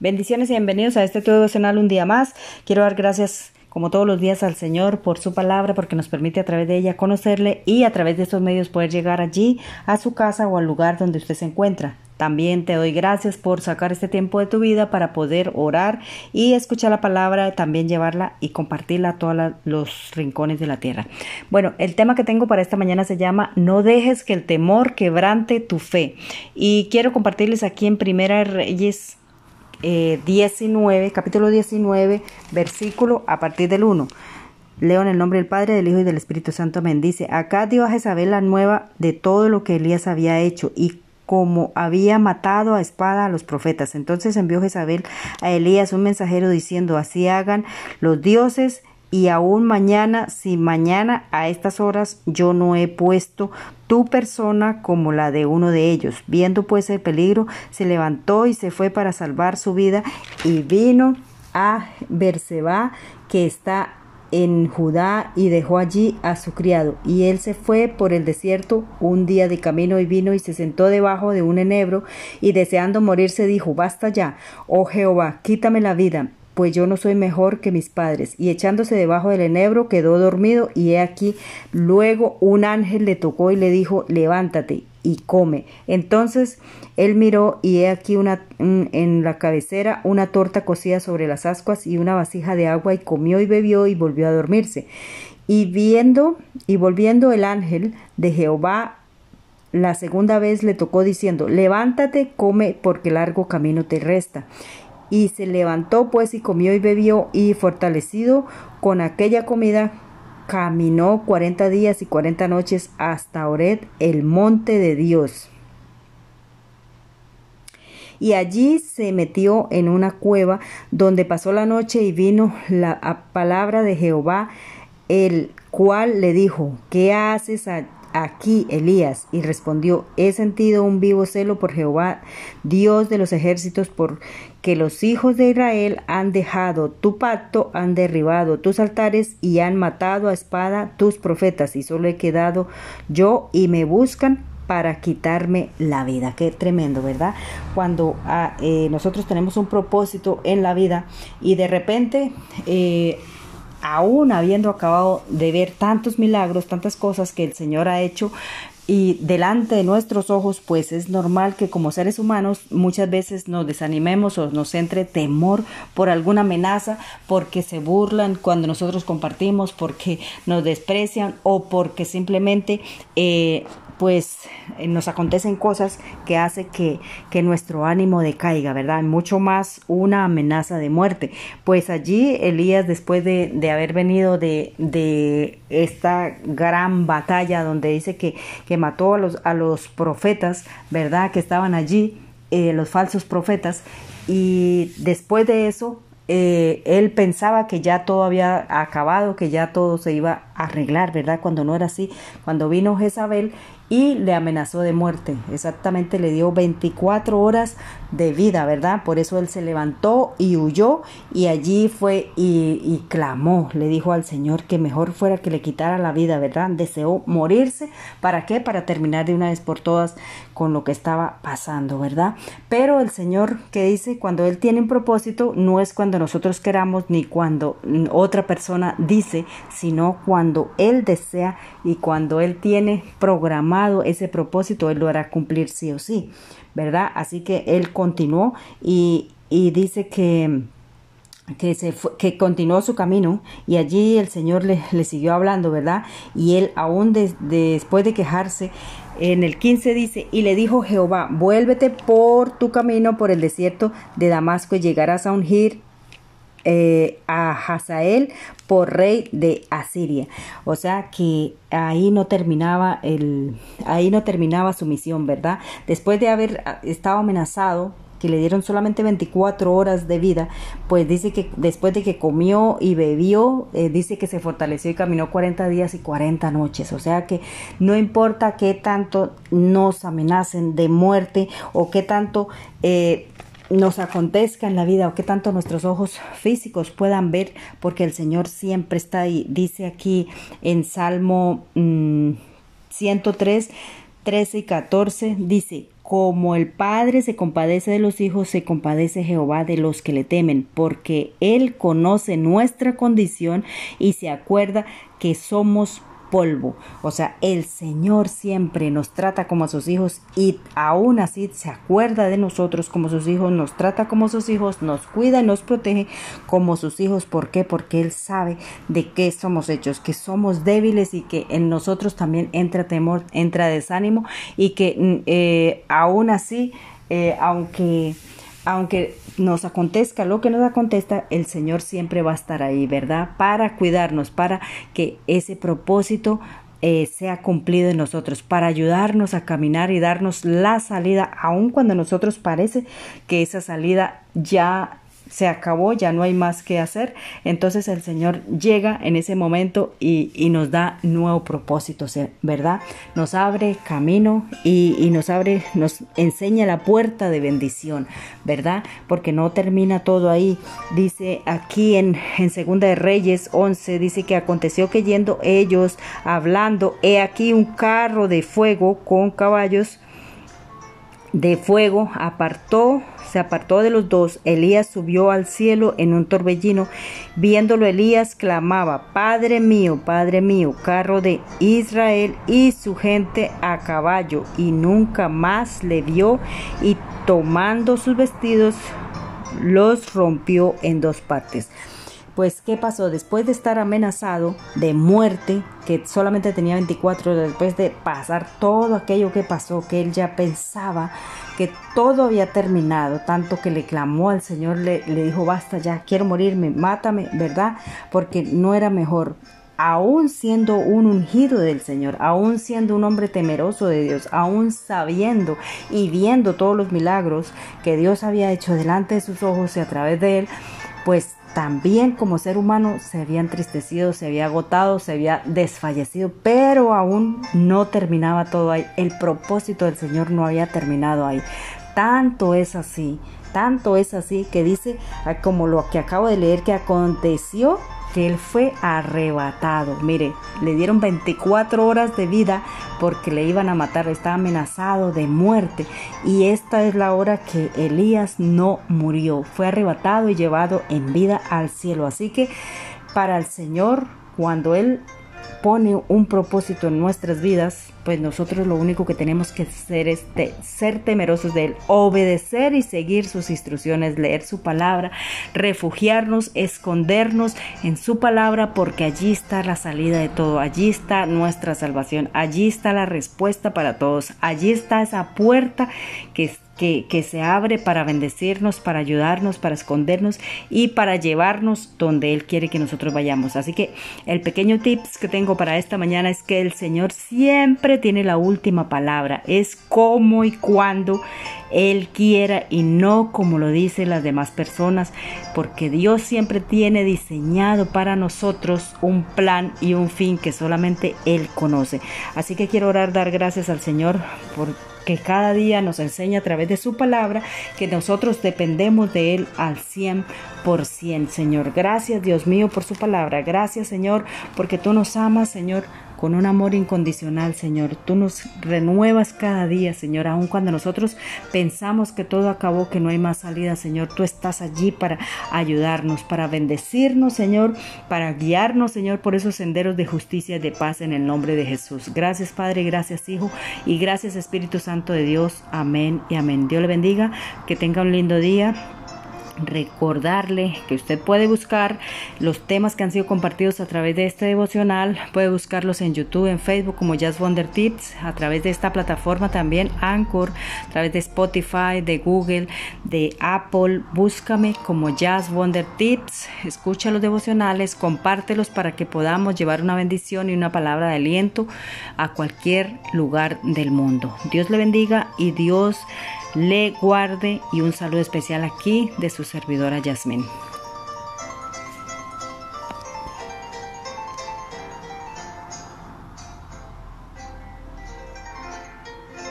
Bendiciones y bienvenidos a este todo devocional un día más. Quiero dar gracias como todos los días al Señor por su palabra, porque nos permite a través de ella conocerle y a través de estos medios poder llegar allí a su casa o al lugar donde usted se encuentra. También te doy gracias por sacar este tiempo de tu vida para poder orar y escuchar la palabra, también llevarla y compartirla a todos los rincones de la tierra. Bueno, el tema que tengo para esta mañana se llama No dejes que el temor quebrante tu fe. Y quiero compartirles aquí en Primera Reyes 19, eh, capítulo 19, versículo a partir del 1. Leo en el nombre del Padre, del Hijo y del Espíritu Santo. Amén. Dice, acá dio a Jezabel la nueva de todo lo que Elías había hecho y como había matado a espada a los profetas. Entonces envió Jezabel a Elías un mensajero diciendo, así hagan los dioses y aún mañana, si mañana a estas horas yo no he puesto tu persona como la de uno de ellos. Viendo pues el peligro, se levantó y se fue para salvar su vida y vino a Berseba, que está en Judá, y dejó allí a su criado. Y él se fue por el desierto un día de camino y vino y se sentó debajo de un enebro, y deseando morirse dijo, Basta ya, oh Jehová, quítame la vida pues yo no soy mejor que mis padres. Y echándose debajo del enebro quedó dormido y he aquí luego un ángel le tocó y le dijo, levántate y come. Entonces él miró y he aquí una, en la cabecera una torta cocida sobre las ascuas y una vasija de agua y comió y bebió y volvió a dormirse. Y viendo y volviendo el ángel de Jehová la segunda vez le tocó diciendo, levántate, come, porque largo camino te resta. Y se levantó pues y comió y bebió y fortalecido con aquella comida caminó cuarenta días y cuarenta noches hasta Ored, el monte de Dios. Y allí se metió en una cueva donde pasó la noche y vino la palabra de Jehová, el cual le dijo, ¿qué haces aquí, Elías? Y respondió, he sentido un vivo celo por Jehová, Dios de los ejércitos, porque los hijos de Israel han dejado tu pacto, han derribado tus altares y han matado a espada tus profetas, y solo he quedado yo y me buscan para quitarme la vida. Qué tremendo, ¿verdad? Cuando ah, eh, nosotros tenemos un propósito en la vida y de repente eh, aún habiendo acabado de ver tantos milagros, tantas cosas que el Señor ha hecho, y delante de nuestros ojos, pues es normal que como seres humanos muchas veces nos desanimemos o nos entre temor por alguna amenaza, porque se burlan cuando nosotros compartimos, porque nos desprecian o porque simplemente eh, pues eh, nos acontecen cosas que hace que, que nuestro ánimo decaiga, ¿verdad? Mucho más una amenaza de muerte. Pues allí Elías, después de, de haber venido de, de, esta gran batalla donde dice que, que mató a los, a los profetas, ¿verdad? Que estaban allí, eh, los falsos profetas, y después de eso eh, él pensaba que ya todo había acabado, que ya todo se iba arreglar, ¿verdad? Cuando no era así, cuando vino Jezabel y le amenazó de muerte. Exactamente le dio 24 horas de vida, ¿verdad? Por eso él se levantó y huyó y allí fue y, y, clamó, le dijo al Señor que mejor fuera que le quitara la vida, ¿verdad? Deseó morirse. ¿Para qué? Para terminar de una vez por todas con lo que estaba pasando, ¿verdad? Pero el Señor que dice, cuando Él tiene un propósito, no es cuando nosotros queramos ni cuando otra persona dice, sino cuando Él desea y cuando Él tiene programado ese propósito, Él lo hará cumplir sí o sí, ¿verdad? Así que Él continuó y, y dice que que, se que continuó su camino y allí el Señor le, le siguió hablando, ¿verdad? Y él aún después de quejarse, en el 15 dice, y le dijo Jehová, vuélvete por tu camino por el desierto de Damasco y llegarás a ungir eh, a Hazael por rey de Asiria. O sea que ahí no terminaba el, ahí no terminaba su misión, ¿verdad? Después de haber ah, estado amenazado que le dieron solamente 24 horas de vida, pues dice que después de que comió y bebió, eh, dice que se fortaleció y caminó 40 días y 40 noches. O sea que no importa qué tanto nos amenacen de muerte o qué tanto eh, nos acontezca en la vida o que tanto nuestros ojos físicos puedan ver, porque el Señor siempre está ahí. Dice aquí en Salmo 103, mm, 13 y 14, dice, como el Padre se compadece de los hijos, se compadece Jehová de los que le temen, porque Él conoce nuestra condición y se acuerda que somos polvo. O sea, el Señor siempre nos trata como a sus hijos y aún así se acuerda de nosotros como sus hijos, nos trata como sus hijos, nos cuida y nos protege como sus hijos. ¿Por qué? Porque Él sabe de qué somos hechos, que somos débiles y que en nosotros también entra temor, entra desánimo y que mm, eh, aún así, eh, aunque aunque nos acontezca lo que nos acontezca, el Señor siempre va a estar ahí, ¿verdad? Para cuidarnos, para que ese propósito eh, sea cumplido en nosotros, para ayudarnos a caminar y darnos la salida, aun cuando a nosotros parece que esa salida ya se acabó, ya no hay más que hacer. Entonces el Señor llega en ese momento y, nos da nuevo propósito, ¿verdad? Nos abre camino y, nos abre, nos enseña la puerta de bendición, ¿verdad? Porque no termina todo ahí. Dice aquí en, en Segunda de Reyes 11, dice que aconteció que yendo ellos hablando, he aquí un carro de fuego con caballos de fuego apartó, se apartó de los dos. Elías subió al cielo en un torbellino. Viéndolo Elías clamaba, Padre mío, Padre mío, carro de Israel y su gente a caballo. Y nunca más le vio y tomando sus vestidos los rompió en dos partes. Pues, ¿qué pasó? Después de estar amenazado de muerte, que solamente tenía 24 después de pasar todo aquello que pasó, que él ya pensaba que todo había terminado, tanto que le clamó al Señor, le, le dijo, basta ya, quiero morirme, mátame, ¿verdad? Porque no era mejor aún siendo un ungido del Señor, aún siendo un hombre temeroso de Dios, aún sabiendo y viendo todos los milagros que Dios había hecho delante de sus ojos y a través de él, pues también como ser humano se había entristecido, se había agotado, se había desfallecido, pero aún no terminaba todo ahí. El propósito del Señor no había terminado ahí. Tanto es así, tanto es así que dice, como lo que acabo de leer, que aconteció él fue arrebatado. Mire, le dieron 24 horas de vida porque le iban a matar, estaba amenazado de muerte. Y esta es la hora que Elías no murió, fue arrebatado y llevado en vida al cielo. Así que para el Señor, cuando Él pone un propósito en nuestras vidas, pues nosotros lo único que tenemos que hacer es ser temerosos de Él, obedecer y seguir sus instrucciones, leer su palabra, refugiarnos, escondernos en su palabra, porque allí está la salida de todo, allí está nuestra salvación, allí está la respuesta para todos, allí está esa puerta que que, se abre para bendecirnos, para ayudarnos, para escondernos y para llevarnos donde Él quiere que nosotros vayamos. Así que el pequeño tips que tengo para esta mañana es que el Señor siempre tiene la última palabra. Es cómo y cuándo Él quiera y no como lo dicen las demás personas, porque Dios siempre tiene diseñado para nosotros un plan y un fin que solamente Él conoce. Así que quiero orar, dar gracias al Señor por que cada día nos enseña a través de su palabra que nosotros dependemos de Él al 100%, Señor. Gracias, Dios mío, por su palabra. Gracias, Señor, porque tú nos amas, Señor con un amor incondicional, Señor. Tú nos renuevas cada día, Señor, aun cuando nosotros pensamos que todo acabó, que no hay más salida, Señor. Tú estás allí para ayudarnos, para bendecirnos, Señor, para guiarnos, Señor, por esos senderos de justicia y de paz en el nombre de Jesús. Gracias, Padre, gracias, Hijo, y gracias, Espíritu Santo de Dios. Amén y amén. Dios le bendiga, que tenga un lindo día recordarle que usted puede buscar los temas que han sido compartidos a través de este devocional, puede buscarlos en YouTube, en Facebook como Jazz Wonder Tips, a través de esta plataforma también Anchor, a través de Spotify, de Google, de Apple, búscame como Jazz Wonder Tips, escucha los devocionales, compártelos para que podamos llevar una bendición y una palabra de aliento a cualquier lugar del mundo. Dios le bendiga y Dios le guarde y un saludo especial aquí de su servidora Yasmin.